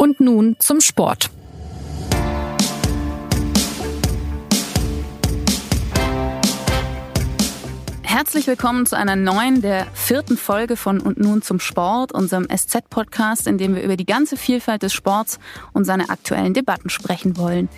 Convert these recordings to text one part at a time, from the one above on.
Und nun zum Sport. Herzlich willkommen zu einer neuen, der vierten Folge von Und nun zum Sport, unserem SZ-Podcast, in dem wir über die ganze Vielfalt des Sports und seine aktuellen Debatten sprechen wollen.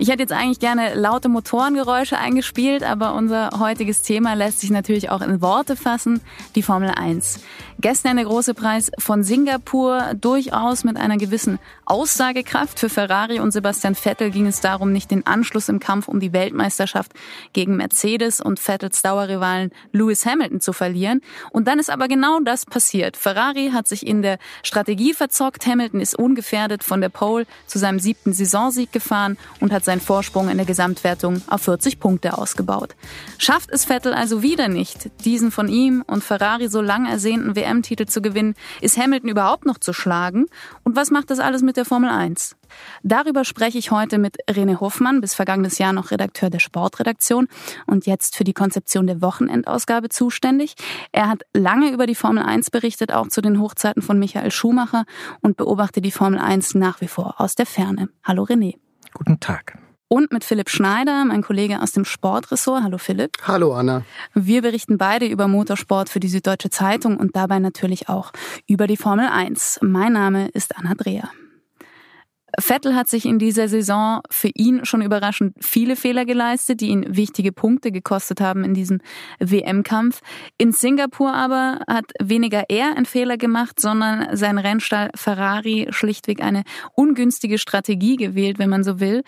Ich hätte jetzt eigentlich gerne laute Motorengeräusche eingespielt, aber unser heutiges Thema lässt sich natürlich auch in Worte fassen, die Formel 1. Gestern der große Preis von Singapur, durchaus mit einer gewissen Aussagekraft. Für Ferrari und Sebastian Vettel ging es darum, nicht den Anschluss im Kampf um die Weltmeisterschaft gegen Mercedes und Vettels Dauerrivalen Lewis Hamilton zu verlieren. Und dann ist aber genau das passiert. Ferrari hat sich in der Strategie verzockt. Hamilton ist ungefährdet von der Pole zu seinem siebten Saisonsieg gefahren und hat seinen Vorsprung in der Gesamtwertung auf 40 Punkte ausgebaut. Schafft es Vettel also wieder nicht, diesen von ihm und Ferrari so lang ersehnten WM-Titel zu gewinnen, ist Hamilton überhaupt noch zu schlagen? Und was macht das alles mit der Formel 1? Darüber spreche ich heute mit René Hoffmann, bis vergangenes Jahr noch Redakteur der Sportredaktion und jetzt für die Konzeption der Wochenendausgabe zuständig. Er hat lange über die Formel 1 berichtet, auch zu den Hochzeiten von Michael Schumacher und beobachtet die Formel 1 nach wie vor aus der Ferne. Hallo René. Guten Tag. Und mit Philipp Schneider, mein Kollege aus dem Sportressort. Hallo Philipp. Hallo Anna. Wir berichten beide über Motorsport für die Süddeutsche Zeitung und dabei natürlich auch über die Formel 1. Mein Name ist Anna Dreher. Vettel hat sich in dieser Saison für ihn schon überraschend viele Fehler geleistet, die ihn wichtige Punkte gekostet haben in diesem WM-Kampf. In Singapur aber hat weniger er einen Fehler gemacht, sondern sein Rennstall Ferrari schlichtweg eine ungünstige Strategie gewählt, wenn man so will.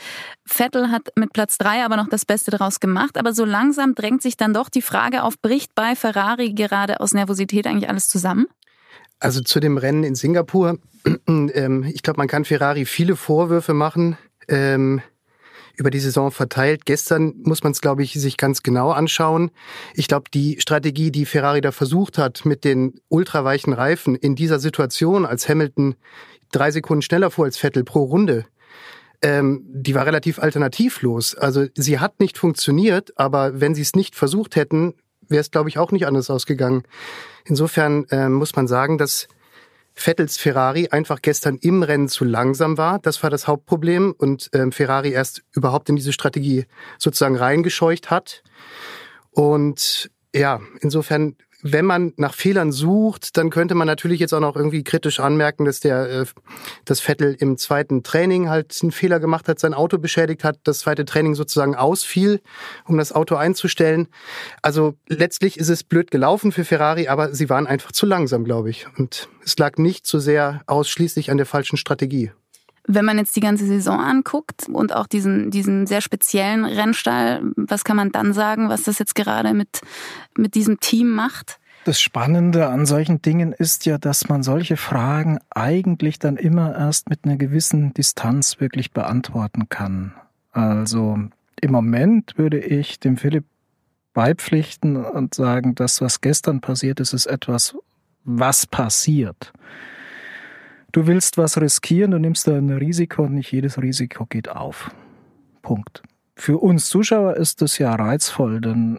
Vettel hat mit Platz drei aber noch das Beste daraus gemacht, aber so langsam drängt sich dann doch die Frage auf, bricht bei Ferrari gerade aus Nervosität eigentlich alles zusammen? Also zu dem Rennen in Singapur, ähm, ich glaube, man kann Ferrari viele Vorwürfe machen. Ähm, über die Saison verteilt. Gestern muss man es, glaube ich, sich ganz genau anschauen. Ich glaube, die Strategie, die Ferrari da versucht hat mit den ultraweichen Reifen in dieser Situation, als Hamilton drei Sekunden schneller fuhr als Vettel pro Runde, ähm, die war relativ alternativlos. Also sie hat nicht funktioniert, aber wenn sie es nicht versucht hätten, wäre es, glaube ich, auch nicht anders ausgegangen. Insofern äh, muss man sagen, dass Vettels Ferrari einfach gestern im Rennen zu langsam war. Das war das Hauptproblem und ähm, Ferrari erst überhaupt in diese Strategie sozusagen reingescheucht hat. Und ja, insofern wenn man nach Fehlern sucht, dann könnte man natürlich jetzt auch noch irgendwie kritisch anmerken, dass der äh, das Vettel im zweiten Training halt einen Fehler gemacht hat, sein Auto beschädigt hat, das zweite Training sozusagen ausfiel, um das Auto einzustellen. Also letztlich ist es blöd gelaufen für Ferrari, aber sie waren einfach zu langsam, glaube ich. Und es lag nicht so sehr ausschließlich an der falschen Strategie. Wenn man jetzt die ganze Saison anguckt und auch diesen, diesen sehr speziellen Rennstall, was kann man dann sagen, was das jetzt gerade mit, mit diesem Team macht? Das Spannende an solchen Dingen ist ja, dass man solche Fragen eigentlich dann immer erst mit einer gewissen Distanz wirklich beantworten kann. Also im Moment würde ich dem Philipp beipflichten und sagen, das, was gestern passiert ist, ist etwas, was passiert. Du willst was riskieren, du nimmst ein Risiko und nicht jedes Risiko geht auf. Punkt. Für uns Zuschauer ist das ja reizvoll, denn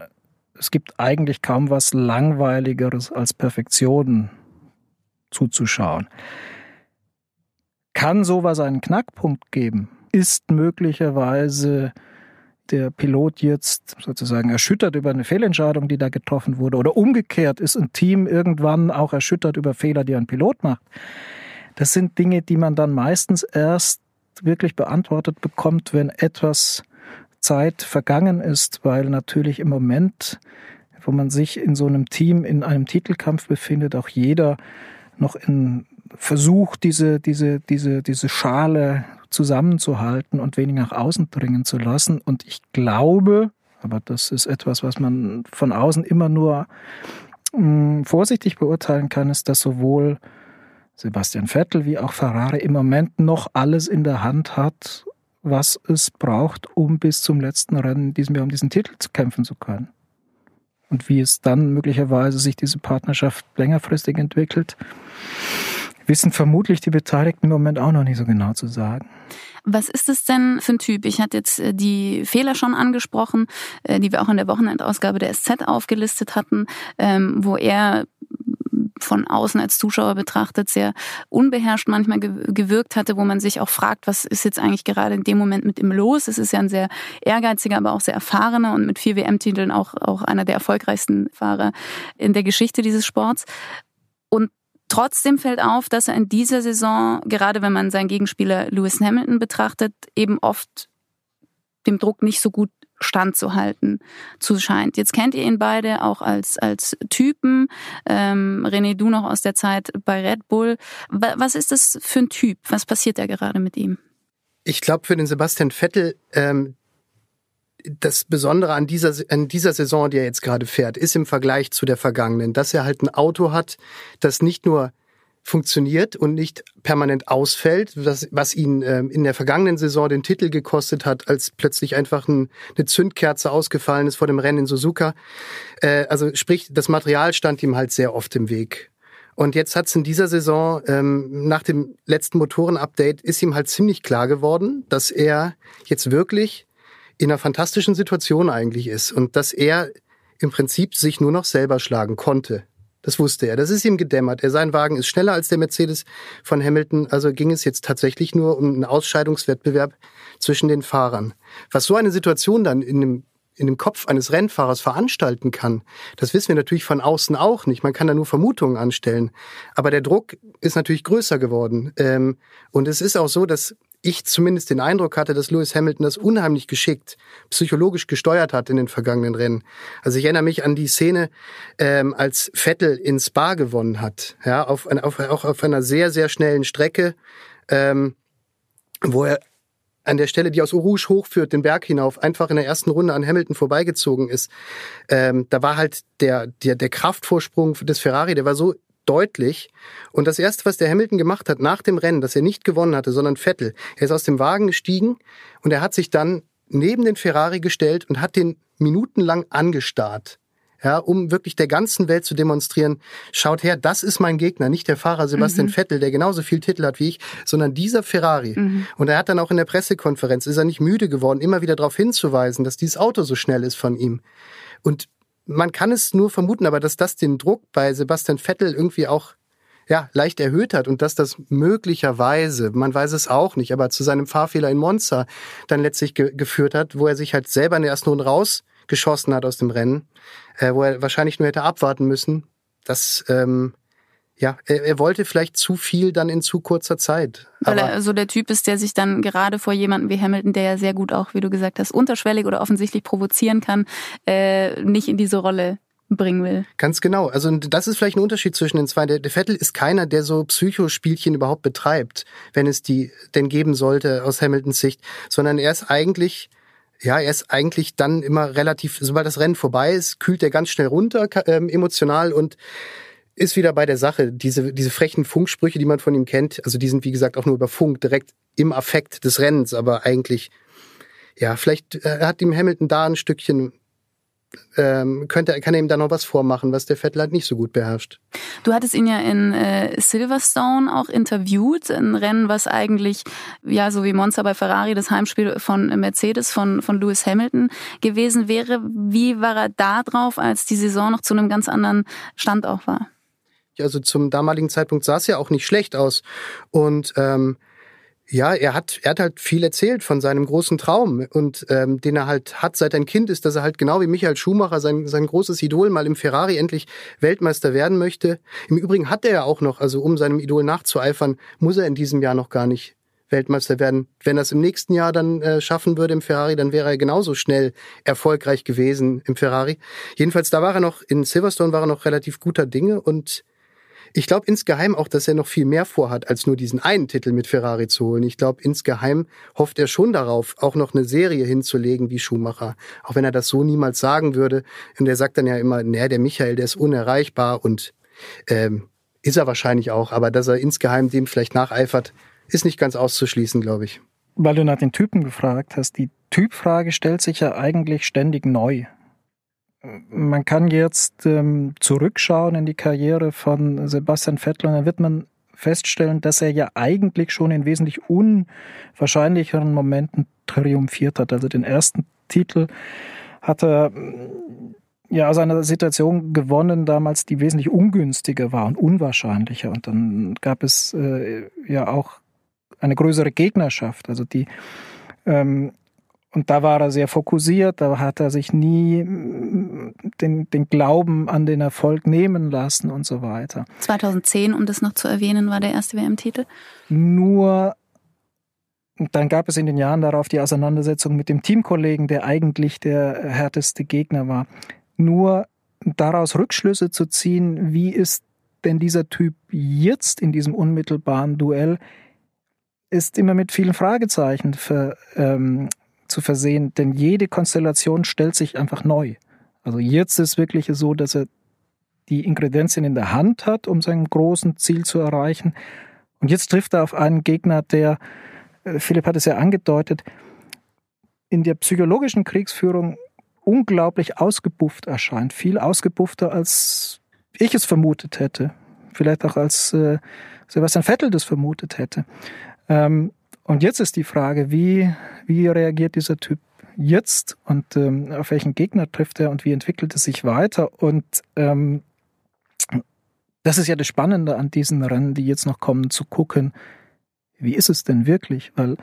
es gibt eigentlich kaum was Langweiligeres als Perfektion zuzuschauen. Kann sowas einen Knackpunkt geben? Ist möglicherweise der Pilot jetzt sozusagen erschüttert über eine Fehlentscheidung, die da getroffen wurde? Oder umgekehrt ist ein Team irgendwann auch erschüttert über Fehler, die ein Pilot macht? Das sind Dinge, die man dann meistens erst wirklich beantwortet bekommt, wenn etwas Zeit vergangen ist, weil natürlich im Moment, wo man sich in so einem Team in einem Titelkampf befindet, auch jeder noch in versucht, diese, diese, diese, diese Schale zusammenzuhalten und wenig nach außen dringen zu lassen. Und ich glaube, aber das ist etwas, was man von außen immer nur mh, hm, vorsichtig beurteilen kann, ist, dass sowohl Sebastian Vettel wie auch Ferrari im Moment noch alles in der Hand hat, was es braucht, um bis zum letzten Rennen in diesem Jahr um diesen Titel zu kämpfen zu können. Und wie es dann möglicherweise sich diese Partnerschaft längerfristig entwickelt, wissen vermutlich die Beteiligten im Moment auch noch nicht so genau zu sagen. Was ist es denn für ein Typ? Ich hatte jetzt äh, die Fehler schon angesprochen, äh, die wir auch in der Wochenendausgabe der SZ aufgelistet hatten, ähm, wo er von außen als Zuschauer betrachtet sehr unbeherrscht manchmal gewirkt hatte, wo man sich auch fragt, was ist jetzt eigentlich gerade in dem Moment mit ihm los? Es ist ja ein sehr ehrgeiziger, aber auch sehr erfahrener und mit vier WM-Titeln auch, auch einer der erfolgreichsten Fahrer in der Geschichte dieses Sports. Und Trotzdem fällt auf, dass er in dieser Saison, gerade wenn man seinen Gegenspieler Lewis Hamilton betrachtet, eben oft dem Druck nicht so gut standzuhalten zu scheint. Jetzt kennt ihr ihn beide auch als, als Typen. Ähm, René, du noch aus der Zeit bei Red Bull. Was ist das für ein Typ? Was passiert da gerade mit ihm? Ich glaube, für den Sebastian Vettel, ähm, das Besondere an dieser, an dieser Saison, die er jetzt gerade fährt, ist im Vergleich zu der vergangenen, dass er halt ein Auto hat, das nicht nur funktioniert und nicht permanent ausfällt, was, was ihn ähm, in der vergangenen Saison den Titel gekostet hat, als plötzlich einfach ein, eine Zündkerze ausgefallen ist vor dem Rennen in Suzuka. Äh, also sprich, das Material stand ihm halt sehr oft im Weg. Und jetzt hat es in dieser Saison, ähm, nach dem letzten Motorenupdate, ist ihm halt ziemlich klar geworden, dass er jetzt wirklich in einer fantastischen Situation eigentlich ist und dass er im Prinzip sich nur noch selber schlagen konnte. Das wusste er. Das ist ihm gedämmert. Er, sein Wagen ist schneller als der Mercedes von Hamilton. Also ging es jetzt tatsächlich nur um einen Ausscheidungswettbewerb zwischen den Fahrern. Was so eine Situation dann in dem, in dem Kopf eines Rennfahrers veranstalten kann, das wissen wir natürlich von außen auch nicht. Man kann da nur Vermutungen anstellen. Aber der Druck ist natürlich größer geworden. Ähm, und es ist auch so, dass ich zumindest den Eindruck hatte, dass Lewis Hamilton das unheimlich geschickt, psychologisch gesteuert hat in den vergangenen Rennen. Also ich erinnere mich an die Szene, ähm, als Vettel in Spa gewonnen hat, ja, auf, auf, auch auf einer sehr, sehr schnellen Strecke, ähm, wo er an der Stelle, die aus Rouge hochführt, den Berg hinauf, einfach in der ersten Runde an Hamilton vorbeigezogen ist. Ähm, da war halt der, der, der Kraftvorsprung des Ferrari, der war so deutlich. Und das Erste, was der Hamilton gemacht hat nach dem Rennen, dass er nicht gewonnen hatte, sondern Vettel, er ist aus dem Wagen gestiegen und er hat sich dann neben den Ferrari gestellt und hat den minutenlang angestarrt. Ja, um wirklich der ganzen Welt zu demonstrieren, schaut her, das ist mein Gegner, nicht der Fahrer Sebastian mhm. Vettel, der genauso viel Titel hat wie ich, sondern dieser Ferrari. Mhm. Und er hat dann auch in der Pressekonferenz, ist er nicht müde geworden, immer wieder darauf hinzuweisen, dass dieses Auto so schnell ist von ihm. Und man kann es nur vermuten, aber dass das den Druck bei Sebastian Vettel irgendwie auch ja, leicht erhöht hat und dass das möglicherweise, man weiß es auch nicht, aber zu seinem Fahrfehler in Monza dann letztlich ge geführt hat, wo er sich halt selber in der ersten Runde rausgeschossen hat aus dem Rennen, äh, wo er wahrscheinlich nur hätte abwarten müssen. Das ähm, ja, er, er, wollte vielleicht zu viel dann in zu kurzer Zeit. Weil er so der Typ ist, der sich dann gerade vor jemandem wie Hamilton, der ja sehr gut auch, wie du gesagt hast, unterschwellig oder offensichtlich provozieren kann, äh, nicht in diese Rolle bringen will. Ganz genau. Also das ist vielleicht ein Unterschied zwischen den zwei. Der, der Vettel ist keiner, der so Psychospielchen überhaupt betreibt, wenn es die denn geben sollte aus Hamiltons Sicht, sondern er ist eigentlich ja, er ist eigentlich dann immer relativ, sobald das Rennen vorbei ist, kühlt er ganz schnell runter, ähm, emotional und ist wieder bei der Sache. Diese, diese frechen Funksprüche, die man von ihm kennt, also die sind wie gesagt auch nur über Funk, direkt im Affekt des Rennens, aber eigentlich, ja, vielleicht äh, hat ihm Hamilton da ein Stückchen ähm, könnte, kann er ihm da noch was vormachen, was der Vettel halt nicht so gut beherrscht. Du hattest ihn ja in äh, Silverstone auch interviewt, ein Rennen, was eigentlich, ja, so wie Monza bei Ferrari, das Heimspiel von Mercedes, von, von Lewis Hamilton gewesen wäre. Wie war er da drauf, als die Saison noch zu einem ganz anderen Stand auch war? Also zum damaligen Zeitpunkt sah es ja auch nicht schlecht aus. Und ähm, ja, er hat, er hat halt viel erzählt von seinem großen Traum und ähm, den er halt hat seit ein Kind ist, dass er halt genau wie Michael Schumacher sein, sein großes Idol mal im Ferrari endlich Weltmeister werden möchte. Im Übrigen hat er ja auch noch, also um seinem Idol nachzueifern, muss er in diesem Jahr noch gar nicht Weltmeister werden. Wenn er es im nächsten Jahr dann äh, schaffen würde im Ferrari, dann wäre er genauso schnell erfolgreich gewesen im Ferrari. Jedenfalls, da war er noch, in Silverstone war er noch relativ guter Dinge und ich glaube insgeheim auch, dass er noch viel mehr vorhat, als nur diesen einen Titel mit Ferrari zu holen. Ich glaube insgeheim hofft er schon darauf, auch noch eine Serie hinzulegen wie Schumacher. Auch wenn er das so niemals sagen würde. Und er sagt dann ja immer, naja, der Michael, der ist unerreichbar und ähm, ist er wahrscheinlich auch. Aber dass er insgeheim dem vielleicht nacheifert, ist nicht ganz auszuschließen, glaube ich. Weil du nach den Typen gefragt hast, die Typfrage stellt sich ja eigentlich ständig neu man kann jetzt ähm, zurückschauen in die Karriere von Sebastian Vettel und dann wird man feststellen, dass er ja eigentlich schon in wesentlich unwahrscheinlicheren Momenten triumphiert hat. Also den ersten Titel hat er ja aus einer Situation gewonnen damals, die wesentlich ungünstiger war und unwahrscheinlicher. Und dann gab es äh, ja auch eine größere Gegnerschaft. Also die ähm, und da war er sehr fokussiert, da hat er sich nie mm, den, den Glauben an den Erfolg nehmen lassen und so weiter. 2010, um das noch zu erwähnen, war der erste WM-Titel? Nur dann gab es in den Jahren darauf die Auseinandersetzung mit dem Teamkollegen, der eigentlich der härteste Gegner war. Nur daraus Rückschlüsse zu ziehen, wie ist denn dieser Typ jetzt in diesem unmittelbaren Duell, ist immer mit vielen Fragezeichen für, ähm, zu versehen, denn jede Konstellation stellt sich einfach neu. Also jetzt ist wirklich so, dass er die Ingredienzien in der Hand hat, um sein großen Ziel zu erreichen. Und jetzt trifft er auf einen Gegner, der, äh, Philipp hat es ja angedeutet, in der psychologischen Kriegsführung unglaublich ausgebufft erscheint. Viel ausgebuffter, als ich es vermutet hätte. Vielleicht auch als äh, Sebastian Vettel das vermutet hätte. Ähm, und jetzt ist die Frage, wie, wie reagiert dieser Typ jetzt und ähm, auf welchen Gegner trifft er und wie entwickelt es sich weiter? Und ähm, das ist ja das Spannende an diesen Rennen, die jetzt noch kommen, zu gucken, wie ist es denn wirklich? Weil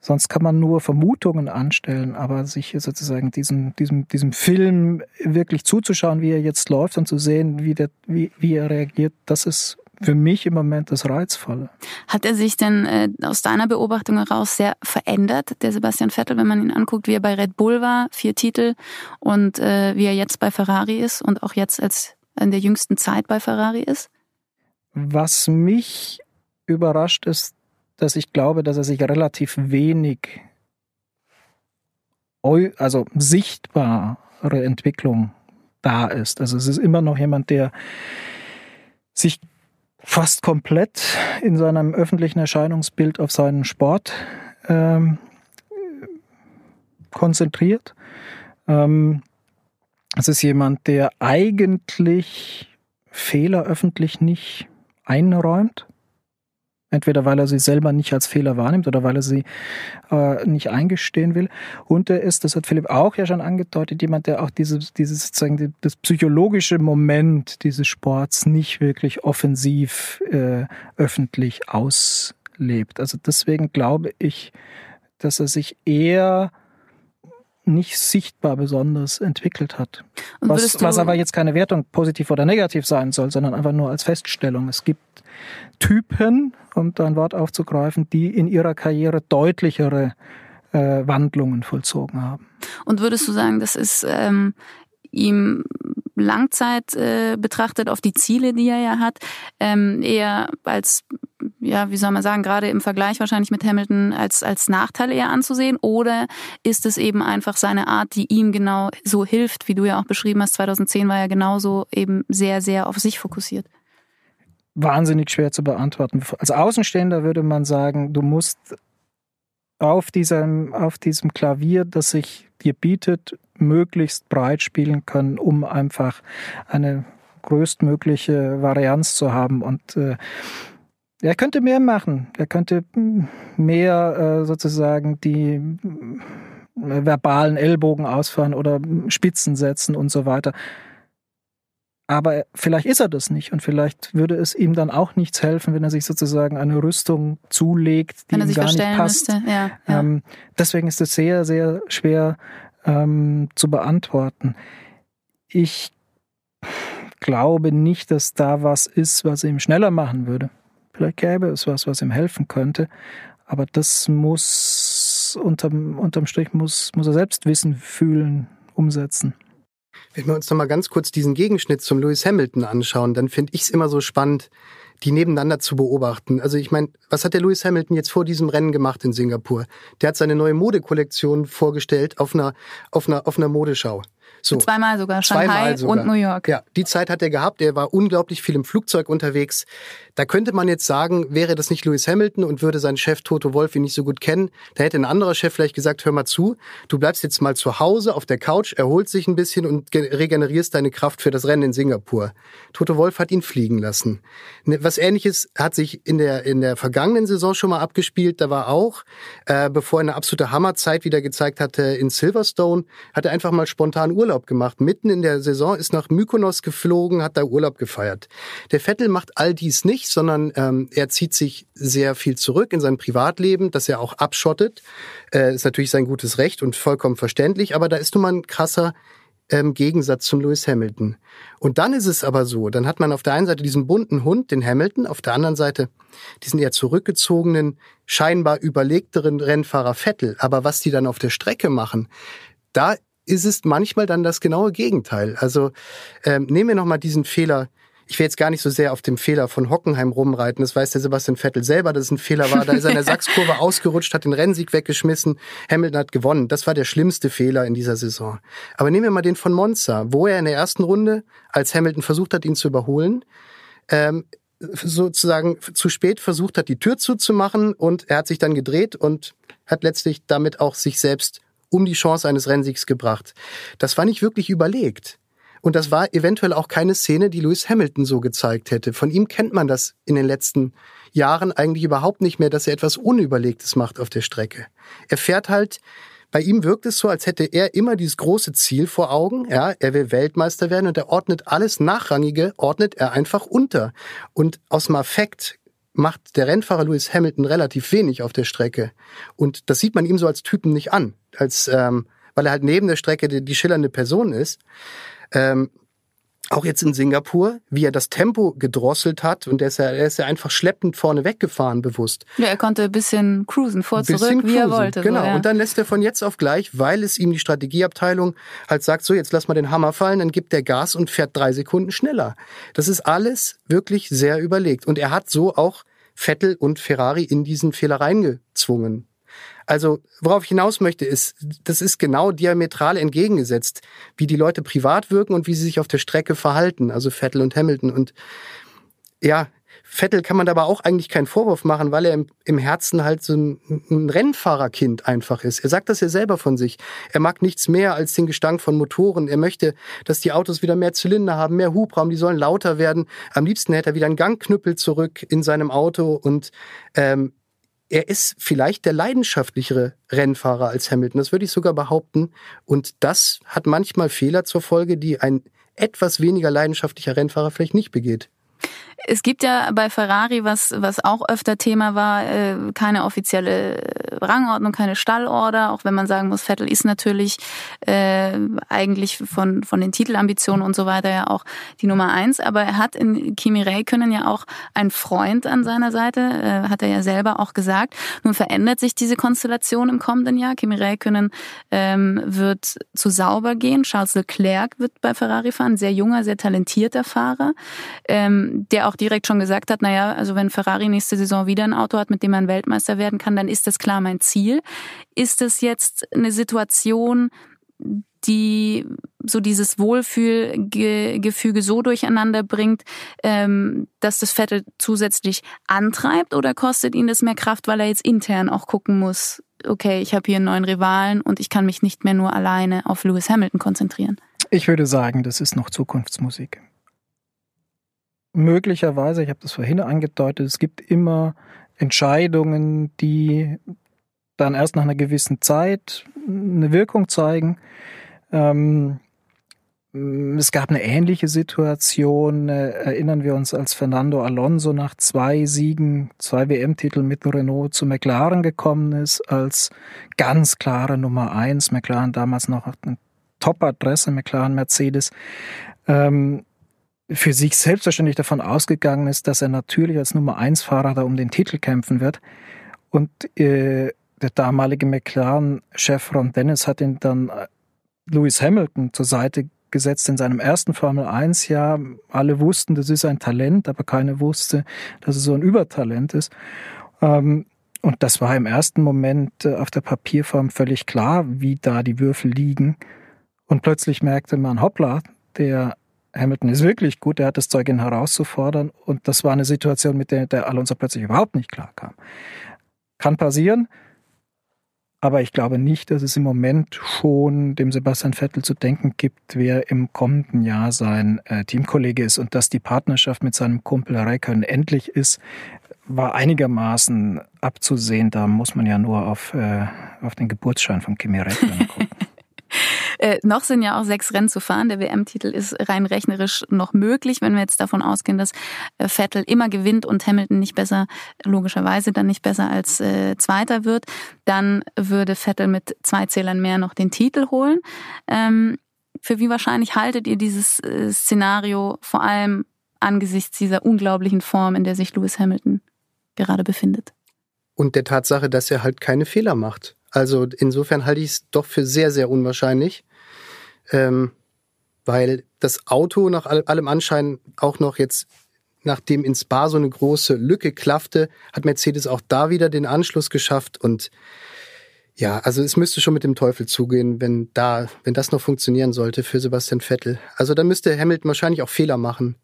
sonst kann man nur Vermutungen anstellen, aber sich sozusagen diesem, diesem, diesem Film wirklich zuzuschauen, wie er jetzt läuft und zu sehen, wie, der, wie, wie er reagiert, das ist für mich im Moment das Reizvolle. Hat er sich denn äh, aus deiner Beobachtung heraus sehr verändert, der Sebastian Vettel, wenn man ihn anguckt, wie er bei Red Bull war, vier Titel, und äh, wie er jetzt bei Ferrari ist und auch jetzt als in der jüngsten Zeit bei Ferrari ist? Was mich überrascht ist, dass ich glaube, dass er sich relativ wenig, also sichtbare Entwicklung da ist. Also es ist immer noch jemand, der sich fast komplett in seinem öffentlichen Erscheinungsbild auf seinen Sport ähm, konzentriert. Ähm, es ist jemand, der eigentlich Fehler öffentlich nicht einräumt. Entweder weil er sie selber nicht als Fehler wahrnimmt oder weil er sie äh, nicht eingestehen will. Und er ist, das hat Philipp auch ja schon angedeutet, jemand, der auch dieses, dieses sozusagen das psychologische Moment dieses Sports nicht wirklich offensiv äh, öffentlich auslebt. Also deswegen glaube ich, dass er sich eher nicht sichtbar besonders entwickelt hat. Was, was aber jetzt keine Wertung positiv oder negativ sein soll, sondern einfach nur als Feststellung. Es gibt Typen, um dein Wort aufzugreifen, die in ihrer Karriere deutlichere äh, Wandlungen vollzogen haben. Und würdest du sagen, das ist ähm, ihm Langzeit äh, betrachtet auf die Ziele, die er ja hat, ähm, eher als ja, wie soll man sagen, gerade im Vergleich wahrscheinlich mit Hamilton als, als Nachteil eher anzusehen? Oder ist es eben einfach seine Art, die ihm genau so hilft, wie du ja auch beschrieben hast, 2010 war er genauso eben sehr, sehr auf sich fokussiert? Wahnsinnig schwer zu beantworten. Als Außenstehender würde man sagen, du musst auf diesem, auf diesem Klavier, das sich dir bietet, möglichst breit spielen können, um einfach eine größtmögliche Varianz zu haben. Und äh, er könnte mehr machen. Er könnte mehr äh, sozusagen die äh, verbalen Ellbogen ausfahren oder Spitzen setzen und so weiter. Aber vielleicht ist er das nicht und vielleicht würde es ihm dann auch nichts helfen, wenn er sich sozusagen eine Rüstung zulegt, die ihm gar nicht passt. Ja, ja. Ähm, deswegen ist es sehr, sehr schwer ähm, zu beantworten. Ich glaube nicht, dass da was ist, was ihm schneller machen würde. Vielleicht gäbe es was, was ihm helfen könnte. Aber das muss unterm, unterm Strich muss, muss er selbst wissen, fühlen, umsetzen. Wenn wir uns noch mal ganz kurz diesen Gegenschnitt zum Lewis Hamilton anschauen, dann finde ich es immer so spannend, die nebeneinander zu beobachten. Also ich meine, was hat der Lewis Hamilton jetzt vor diesem Rennen gemacht in Singapur? Der hat seine neue Modekollektion vorgestellt auf einer, auf einer, auf einer Modeschau. So. Zweimal sogar, Shanghai Zweimal sogar. und New York. Ja, die Zeit hat er gehabt. Er war unglaublich viel im Flugzeug unterwegs. Da könnte man jetzt sagen, wäre das nicht Lewis Hamilton und würde sein Chef Toto Wolf ihn nicht so gut kennen, da hätte ein anderer Chef vielleicht gesagt, hör mal zu, du bleibst jetzt mal zu Hause auf der Couch, erholst dich ein bisschen und regenerierst deine Kraft für das Rennen in Singapur. Toto Wolf hat ihn fliegen lassen. Ne, was ähnliches hat sich in der, in der vergangenen Saison schon mal abgespielt. Da war auch, äh, bevor er eine absolute Hammerzeit wieder gezeigt hatte in Silverstone, hat er einfach mal spontan Urlaub Urlaub gemacht. Mitten in der Saison ist nach Mykonos geflogen, hat da Urlaub gefeiert. Der Vettel macht all dies nicht, sondern ähm, er zieht sich sehr viel zurück in sein Privatleben, das er auch abschottet. Äh, ist natürlich sein gutes Recht und vollkommen verständlich, aber da ist nun mal ein krasser ähm, Gegensatz zum Lewis Hamilton. Und dann ist es aber so, dann hat man auf der einen Seite diesen bunten Hund, den Hamilton, auf der anderen Seite diesen eher zurückgezogenen, scheinbar überlegteren Rennfahrer Vettel. Aber was die dann auf der Strecke machen, da ist es manchmal dann das genaue Gegenteil. Also ähm, nehmen wir nochmal diesen Fehler, ich will jetzt gar nicht so sehr auf dem Fehler von Hockenheim rumreiten. Das weiß der Sebastian Vettel selber, dass es ein Fehler war. Da ist er in der Sachskurve ausgerutscht, hat den Rennsieg weggeschmissen. Hamilton hat gewonnen. Das war der schlimmste Fehler in dieser Saison. Aber nehmen wir mal den von Monza, wo er in der ersten Runde, als Hamilton versucht hat, ihn zu überholen, ähm, sozusagen zu spät versucht hat, die Tür zuzumachen und er hat sich dann gedreht und hat letztlich damit auch sich selbst um die Chance eines Rennsiegs gebracht. Das war nicht wirklich überlegt. Und das war eventuell auch keine Szene, die Lewis Hamilton so gezeigt hätte. Von ihm kennt man das in den letzten Jahren eigentlich überhaupt nicht mehr, dass er etwas Unüberlegtes macht auf der Strecke. Er fährt halt, bei ihm wirkt es so, als hätte er immer dieses große Ziel vor Augen. Ja, er will Weltmeister werden und er ordnet alles Nachrangige, ordnet er einfach unter. Und aus dem Affekt macht der Rennfahrer Lewis Hamilton relativ wenig auf der Strecke. Und das sieht man ihm so als Typen nicht an, als ähm, weil er halt neben der Strecke die, die schillernde Person ist. Ähm, auch jetzt in Singapur, wie er das Tempo gedrosselt hat und er ist ja, er ist ja einfach schleppend vorne weggefahren, bewusst. Ja, er konnte ein bisschen cruisen, vor, bisschen zurück, cruisen, wie er wollte. Genau, so, ja. und dann lässt er von jetzt auf gleich, weil es ihm die Strategieabteilung halt sagt, so jetzt lass mal den Hammer fallen, dann gibt er Gas und fährt drei Sekunden schneller. Das ist alles wirklich sehr überlegt und er hat so auch Vettel und Ferrari in diesen Fehler reingezwungen. Also, worauf ich hinaus möchte, ist, das ist genau diametral entgegengesetzt, wie die Leute privat wirken und wie sie sich auf der Strecke verhalten, also Vettel und Hamilton. Und ja, Vettel kann man aber auch eigentlich keinen Vorwurf machen, weil er im, im Herzen halt so ein, ein, Rennfahrerkind einfach ist. Er sagt das ja selber von sich. Er mag nichts mehr als den Gestank von Motoren. Er möchte, dass die Autos wieder mehr Zylinder haben, mehr Hubraum, die sollen lauter werden. Am liebsten hätte er wieder einen Gangknüppel zurück in seinem Auto und ähm, er ist vielleicht der leidenschaftlichere Rennfahrer als Hamilton. Das würde ich sogar behaupten. Und das hat manchmal Fehler zur Folge, die ein etwas weniger leidenschaftlicher Rennfahrer vielleicht nicht begeht. Es gibt ja bei Ferrari, was, was auch öfter Thema war, äh, keine offizielle Rangordnung, keine Stallorder, auch wenn man sagen muss, Vettel ist natürlich äh, eigentlich von, von den Titelambitionen und so weiter ja auch die Nummer eins, aber er hat in Kimi Räikkönen ja auch einen Freund an seiner Seite, äh, hat er ja selber auch gesagt. Nun verändert sich diese Konstellation im kommenden Jahr. Kimi Räikkönen ähm, wird zu sauber gehen, Charles Leclerc wird bei Ferrari fahren, sehr junger, sehr talentierter Fahrer, ähm, der auch direkt schon gesagt hat, naja, also wenn Ferrari nächste Saison wieder ein Auto hat, mit dem man Weltmeister werden kann, dann ist das klar mein Ziel. Ist das jetzt eine Situation, die so dieses Wohlfühlgefüge so durcheinander bringt, ähm, dass das Vettel zusätzlich antreibt oder kostet ihn das mehr Kraft, weil er jetzt intern auch gucken muss, okay, ich habe hier einen neuen Rivalen und ich kann mich nicht mehr nur alleine auf Lewis Hamilton konzentrieren? Ich würde sagen, das ist noch Zukunftsmusik möglicherweise, ich habe das vorhin angedeutet, es gibt immer Entscheidungen, die dann erst nach einer gewissen Zeit eine Wirkung zeigen. Ähm, es gab eine ähnliche Situation, äh, erinnern wir uns, als Fernando Alonso nach zwei Siegen, zwei WM-Titel mit Renault zu McLaren gekommen ist, als ganz klare Nummer eins. McLaren damals noch eine Top-Adresse, McLaren Mercedes. Ähm, für sich selbstverständlich davon ausgegangen ist, dass er natürlich als Nummer eins Fahrer da um den Titel kämpfen wird. Und äh, der damalige McLaren-Chef Ron Dennis hat ihn dann äh, Lewis Hamilton zur Seite gesetzt in seinem ersten Formel 1 Jahr. Alle wussten, das ist ein Talent, aber keiner wusste, dass es so ein Übertalent ist. Ähm, und das war im ersten Moment äh, auf der Papierform völlig klar, wie da die Würfel liegen. Und plötzlich merkte man, hoppla, der Hamilton ist wirklich gut, er hat das Zeug, ihn herauszufordern. Und das war eine Situation, mit der der Alonso plötzlich überhaupt nicht klar kam. Kann passieren, aber ich glaube nicht, dass es im Moment schon dem Sebastian Vettel zu denken gibt, wer im kommenden Jahr sein äh, Teamkollege ist und dass die Partnerschaft mit seinem Kumpel Raikkonen endlich ist, war einigermaßen abzusehen. Da muss man ja nur auf, äh, auf den Geburtsschein von Kimi Räikkönen gucken. Äh, noch sind ja auch sechs Rennen zu fahren. Der WM-Titel ist rein rechnerisch noch möglich, wenn wir jetzt davon ausgehen, dass äh, Vettel immer gewinnt und Hamilton nicht besser, logischerweise dann nicht besser als äh, Zweiter wird. Dann würde Vettel mit zwei Zählern mehr noch den Titel holen. Ähm, für wie wahrscheinlich haltet ihr dieses äh, Szenario vor allem angesichts dieser unglaublichen Form, in der sich Lewis Hamilton gerade befindet? Und der Tatsache, dass er halt keine Fehler macht. Also insofern halte ich es doch für sehr, sehr unwahrscheinlich, ähm, weil das Auto nach allem Anschein auch noch jetzt, nachdem in Spa so eine große Lücke klaffte, hat Mercedes auch da wieder den Anschluss geschafft und ja, also es müsste schon mit dem Teufel zugehen, wenn da, wenn das noch funktionieren sollte für Sebastian Vettel. Also dann müsste Hamilton wahrscheinlich auch Fehler machen.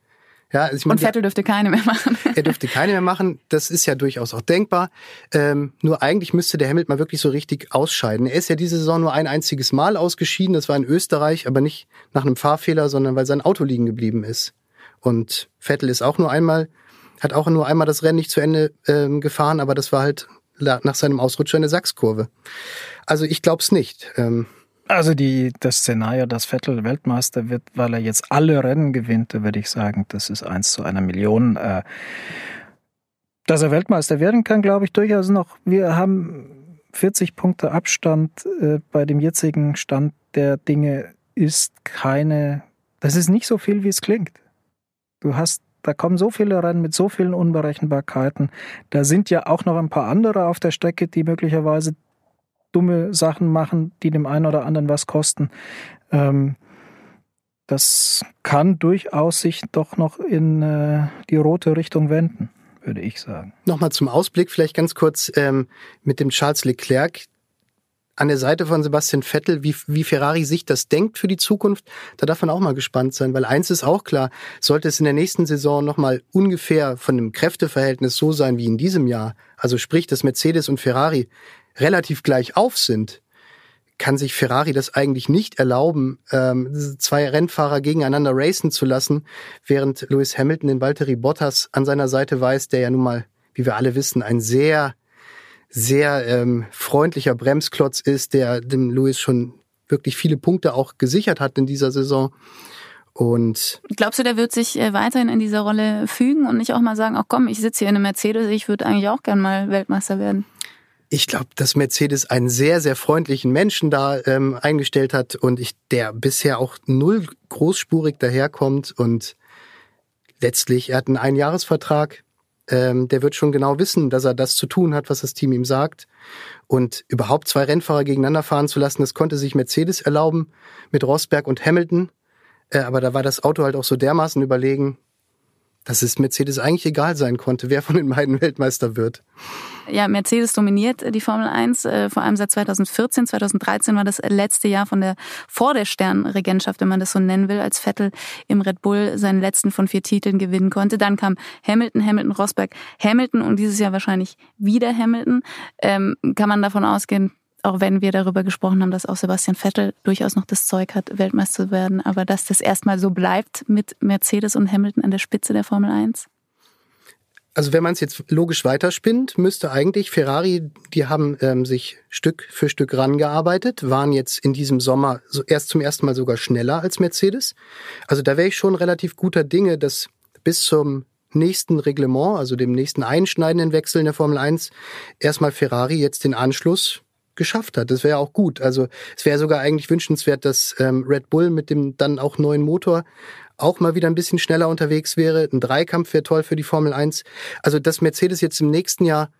Ja, also ich meine, und Vettel dürfte keine mehr machen. er dürfte keine mehr machen. Das ist ja durchaus auch denkbar. Ähm, nur eigentlich müsste der Hamilton mal wirklich so richtig ausscheiden. Er ist ja diese Saison nur ein einziges Mal ausgeschieden. Das war in Österreich, aber nicht nach einem Fahrfehler, sondern weil sein Auto liegen geblieben ist. Und Vettel ist auch nur einmal, hat auch nur einmal das Rennen nicht zu Ende ähm, gefahren, aber das war halt nach seinem Ausrutscher in der Sachskurve. Also ich glaube es nicht. Ähm, also die, das Szenario, dass Vettel Weltmeister wird, weil er jetzt alle Rennen gewinnt, da würde ich sagen, das ist eins zu einer Million. Äh, dass er Weltmeister werden kann, glaube ich durchaus noch. Wir haben 40 Punkte Abstand äh, bei dem jetzigen Stand der Dinge ist keine, das ist nicht so viel, wie es klingt. Du hast da kommen so viele Rennen mit so vielen Unberechenbarkeiten. Da sind ja auch noch ein paar andere auf der Strecke, die möglicherweise dumme Sachen machen, die dem einen oder anderen was kosten. Ähm, das kann durchaus sich doch noch in äh, die rote Richtung wenden, würde ich sagen. Nochmal zum Ausblick vielleicht ganz kurz ähm, mit dem Charles Leclerc an der Seite von Sebastian Vettel, wie, wie Ferrari sich das denkt für die Zukunft, da darf man auch mal gespannt sein, weil eins ist auch klar, sollte es in der nächsten Saison nochmal ungefähr von dem Kräfteverhältnis so sein wie in diesem Jahr, also sprich, dass Mercedes und Ferrari relativ gleich auf sind, kann sich Ferrari das eigentlich nicht erlauben, ähm, zwei Rennfahrer gegeneinander racen zu lassen, während Lewis Hamilton den Valtteri Bottas an seiner Seite weiß, der ja nun mal, wie wir alle wissen, ein sehr sehr ähm, freundlicher Bremsklotz ist, der dem Lewis schon wirklich viele Punkte auch gesichert hat in dieser Saison. Und glaubst du, der wird sich äh, weiterhin in dieser Rolle fügen und nicht auch mal sagen, ach komm, ich sitze hier in einem Mercedes, ich würde eigentlich auch gern mal Weltmeister werden? Ich glaube, dass Mercedes einen sehr, sehr freundlichen Menschen da ähm, eingestellt hat und ich, der bisher auch null großspurig daherkommt und letztlich, er hat einen Einjahresvertrag, ähm, der wird schon genau wissen, dass er das zu tun hat, was das Team ihm sagt. Und überhaupt zwei Rennfahrer gegeneinander fahren zu lassen, das konnte sich Mercedes erlauben mit Rosberg und Hamilton. Äh, aber da war das Auto halt auch so dermaßen überlegen, dass es Mercedes eigentlich egal sein konnte, wer von den beiden Weltmeister wird. Ja, Mercedes dominiert die Formel 1, äh, vor allem seit 2014. 2013 war das letzte Jahr von der vor der Sternregentschaft, wenn man das so nennen will, als Vettel im Red Bull seinen letzten von vier Titeln gewinnen konnte. Dann kam Hamilton, Hamilton, Rosberg, Hamilton und dieses Jahr wahrscheinlich wieder Hamilton. Ähm, kann man davon ausgehen, auch wenn wir darüber gesprochen haben, dass auch Sebastian Vettel durchaus noch das Zeug hat, Weltmeister zu werden, aber dass das erstmal so bleibt mit Mercedes und Hamilton an der Spitze der Formel 1? Also wenn man es jetzt logisch weiterspinnt, müsste eigentlich Ferrari, die haben ähm, sich Stück für Stück rangearbeitet, waren jetzt in diesem Sommer so erst zum ersten Mal sogar schneller als Mercedes. Also da wäre ich schon relativ guter Dinge, dass bis zum nächsten Reglement, also dem nächsten einschneidenden Wechsel in der Formel 1, erstmal Ferrari jetzt den Anschluss geschafft hat. Das wäre auch gut. Also es wäre sogar eigentlich wünschenswert, dass ähm, Red Bull mit dem dann auch neuen Motor auch mal wieder ein bisschen schneller unterwegs wäre. Ein Dreikampf wäre toll für die Formel 1. Also dass Mercedes jetzt im nächsten Jahr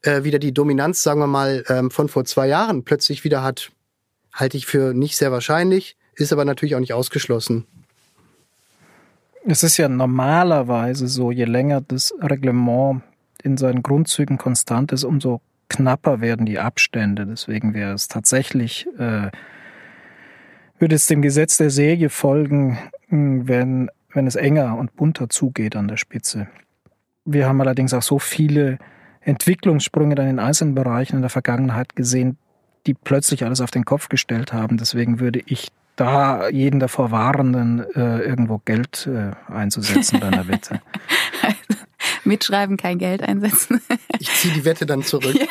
äh, wieder die Dominanz, sagen wir mal, ähm, von vor zwei Jahren plötzlich wieder hat, halte ich für nicht sehr wahrscheinlich, ist aber natürlich auch nicht ausgeschlossen. Es ist ja normalerweise so, je länger das Reglement in seinen Grundzügen konstant ist, umso knapper werden die Abstände. Deswegen wäre es tatsächlich, äh, würde es dem Gesetz der Serie folgen, hm, wenn, wenn es enger und bunter zugeht an der Spitze. Wir haben allerdings auch so viele Entwicklungssprünge dann in einzelnen Bereichen in der Vergangenheit gesehen, die plötzlich alles auf den Kopf gestellt haben. Deswegen würde ich da jeden davor warnen, äh, irgendwo Geld äh, einzusetzen bei einer Wette. Mitschreiben, kein Geld einsetzen. ich ziehe die Wette dann zurück. Ja.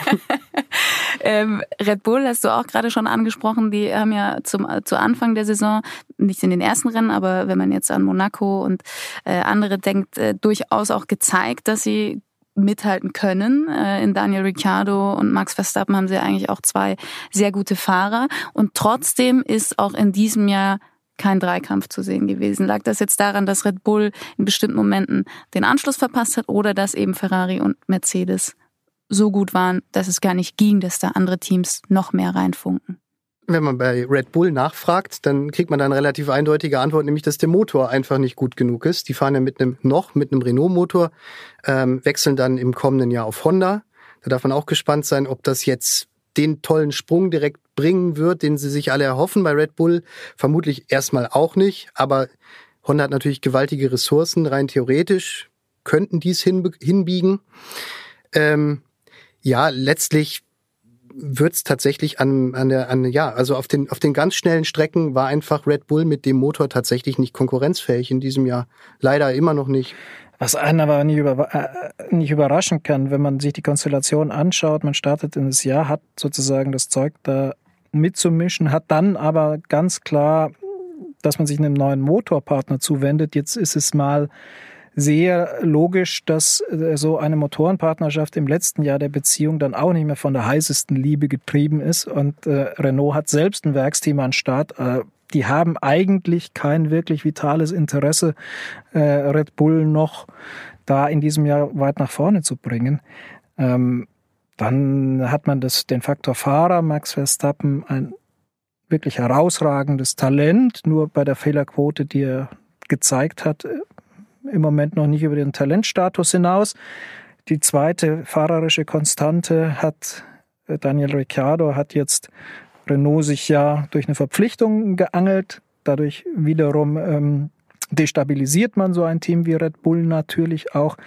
ähm, Red Bull hast du auch gerade schon angesprochen. Die haben ja zum zu Anfang der Saison nicht in den ersten Rennen, aber wenn man jetzt an Monaco und äh, andere denkt, äh, durchaus auch gezeigt, dass sie mithalten können. Äh, in Daniel Ricciardo und Max Verstappen haben sie eigentlich auch zwei sehr gute Fahrer. Und trotzdem ist auch in diesem Jahr kein Dreikampf zu sehen gewesen. Lag das jetzt daran, dass Red Bull in bestimmten Momenten den Anschluss verpasst hat oder dass eben Ferrari und Mercedes so gut waren, dass es gar nicht ging, dass da andere Teams noch mehr reinfunken? Wenn man bei Red Bull nachfragt, dann kriegt man eine relativ eindeutige Antwort, nämlich dass der Motor einfach nicht gut genug ist. Die fahren ja mit einem noch mit einem Renault-Motor, ähm, wechseln dann im kommenden Jahr auf Honda. Da darf man auch gespannt sein, ob das jetzt den tollen Sprung direkt bringen wird, den sie sich alle erhoffen bei Red Bull. Vermutlich erstmal auch nicht, aber Honda hat natürlich gewaltige Ressourcen, rein theoretisch könnten dies hinbiegen. Ähm, ja, letztlich wird es tatsächlich an, an der, an, ja, also auf den, auf den ganz schnellen Strecken war einfach Red Bull mit dem Motor tatsächlich nicht konkurrenzfähig in diesem Jahr. Leider immer noch nicht. Was einen aber nicht, über, äh, nicht überraschen kann, wenn man sich die Konstellation anschaut, man startet in das Jahr, hat sozusagen das Zeug da mitzumischen, hat dann aber ganz klar, dass man sich einem neuen Motorpartner zuwendet. Jetzt ist es mal sehr logisch, dass äh, so eine Motorenpartnerschaft im letzten Jahr der Beziehung dann auch nicht mehr von der heißesten Liebe getrieben ist. Und äh, Renault hat selbst ein Werksteam an Start. Äh, die haben eigentlich kein wirklich vitales Interesse, äh, Red Bull noch da in diesem Jahr weit nach vorne zu bringen. Ähm, dann hat man das, den Faktor Fahrer, Max Verstappen, ein wirklich herausragendes Talent, nur bei der Fehlerquote, die er gezeigt hat, äh, im Moment noch nicht über den Talentstatus hinaus. Die zweite fahrerische Konstante hat äh, Daniel Ricciardo, hat jetzt Renault sich ja durch eine Verpflichtung geangelt. Dadurch wiederum ähm, destabilisiert man so ein Team wie Red Bull natürlich auch.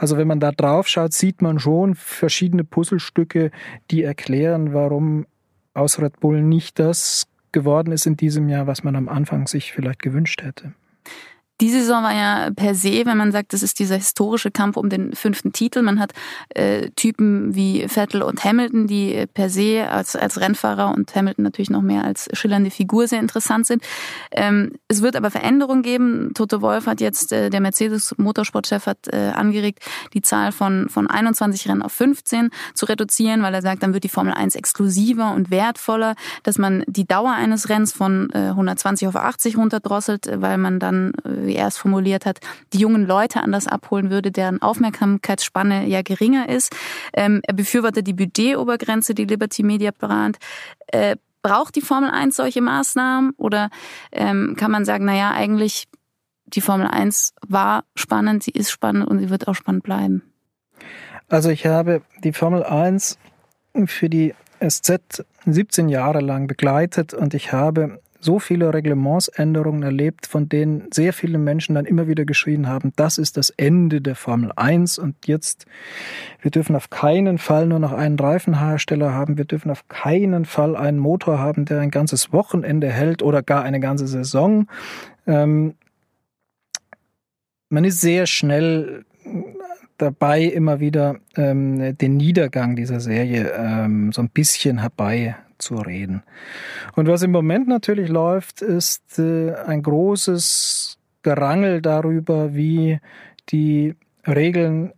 Also wenn man da drauf schaut, sieht man schon verschiedene Puzzlestücke, die erklären, warum aus Red Bull nicht das geworden ist in diesem Jahr, was man am Anfang sich vielleicht gewünscht hätte. Die Saison war ja per se, wenn man sagt, das ist dieser historische Kampf um den fünften Titel. Man hat äh, Typen wie Vettel und Hamilton, die per se als, als Rennfahrer und Hamilton natürlich noch mehr als schillernde Figur sehr interessant sind. Ähm, es wird aber Veränderungen geben. Toto Wolf hat jetzt, äh, der Mercedes-Motorsportchef hat äh, angeregt, die Zahl von, von 21 Rennen auf 15 zu reduzieren, weil er sagt, dann wird die Formel 1 exklusiver und wertvoller, dass man die Dauer eines Rennens von äh, 120 auf 80 runterdrosselt, weil man dann äh, wie er es formuliert hat, die jungen Leute anders abholen würde, deren Aufmerksamkeitsspanne ja geringer ist. Ähm, er befürwortet die Budgetobergrenze, die Liberty Media plant. Äh, braucht die Formel 1 solche Maßnahmen oder ähm, kann man sagen, naja, eigentlich die Formel 1 war spannend, sie ist spannend und sie wird auch spannend bleiben? Also ich habe die Formel 1 für die SZ 17 Jahre lang begleitet und ich habe so viele Reglementsänderungen erlebt, von denen sehr viele Menschen dann immer wieder geschrien haben, das ist das Ende der Formel 1 und jetzt, wir dürfen auf keinen Fall nur noch einen Reifenhersteller haben, wir dürfen auf keinen Fall einen Motor haben, der ein ganzes Wochenende hält oder gar eine ganze Saison. Ähm, man ist sehr schnell dabei, immer wieder ähm, den Niedergang dieser Serie ähm, so ein bisschen herbei zu reden. Und was im Moment natürlich läuft, ist äh, ein großes Gerangel darüber, wie die Regeln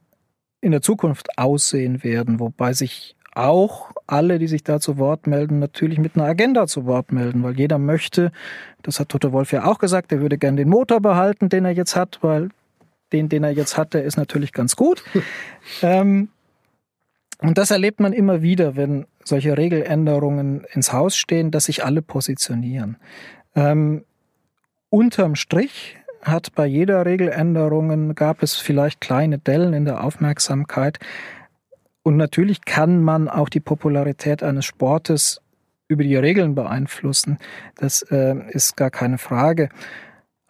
in der Zukunft aussehen werden, wobei sich auch alle, die sich da zu Wort melden, natürlich mit einer Agenda zu Wort melden, weil jeder möchte, das hat Toto Wolf ja auch gesagt, er würde gern den Motor behalten, den er jetzt hat, weil den, den er jetzt hat, der ist natürlich ganz gut. ähm, und das erlebt man immer wieder, wenn solche Regeländerungen ins Haus stehen, dass sich alle positionieren. Ähm, unterm Strich hat bei jeder Regeländerung gab es vielleicht kleine Dellen in der Aufmerksamkeit. Und natürlich kann man auch die Popularität eines Sportes über die Regeln beeinflussen. Das äh, ist gar keine Frage.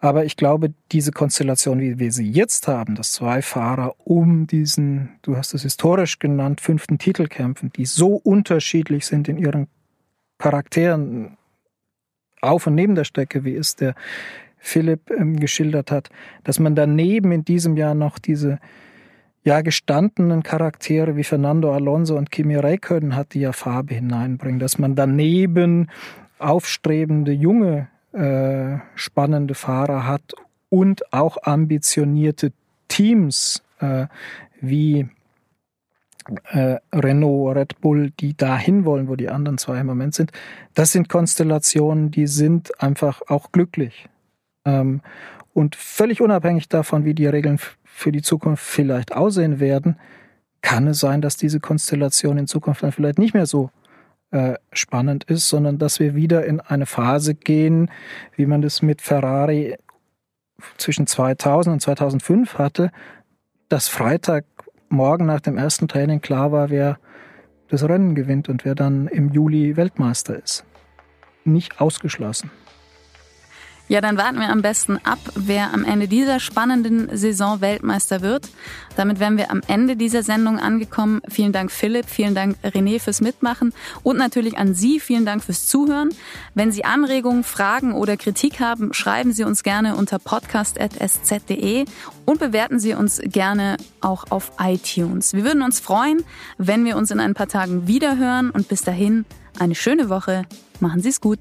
Aber ich glaube, diese Konstellation, wie wir sie jetzt haben, dass zwei Fahrer um diesen, du hast es historisch genannt, fünften Titel kämpfen, die so unterschiedlich sind in ihren Charakteren auf und neben der Strecke, wie es der Philipp ähm, geschildert hat, dass man daneben in diesem Jahr noch diese ja gestandenen Charaktere wie Fernando Alonso und Kimi Räikkönen hat, die ja Farbe hineinbringen, dass man daneben aufstrebende junge äh, spannende Fahrer hat und auch ambitionierte Teams äh, wie äh, Renault, Red Bull, die dahin wollen, wo die anderen zwei im Moment sind. Das sind Konstellationen, die sind einfach auch glücklich. Ähm, und völlig unabhängig davon, wie die Regeln für die Zukunft vielleicht aussehen werden, kann es sein, dass diese Konstellation in Zukunft dann vielleicht nicht mehr so äh, spannend ist, sondern dass wir wieder in eine Phase gehen, wie man das mit Ferrari zwischen 2000 und 2005 hatte, dass Freitagmorgen nach dem ersten Training klar war, wer das Rennen gewinnt und wer dann im Juli Weltmeister ist. Nicht ausgeschlossen. Ja, dann warten wir am besten ab, wer am Ende dieser spannenden Saison Weltmeister wird. Damit wären wir am Ende dieser Sendung angekommen. Vielen Dank Philipp, vielen Dank René fürs Mitmachen und natürlich an Sie vielen Dank fürs Zuhören. Wenn Sie Anregungen, Fragen oder Kritik haben, schreiben Sie uns gerne unter podcast.sz.de und bewerten Sie uns gerne auch auf iTunes. Wir würden uns freuen, wenn wir uns in ein paar Tagen wiederhören und bis dahin eine schöne Woche. Machen Sie es gut.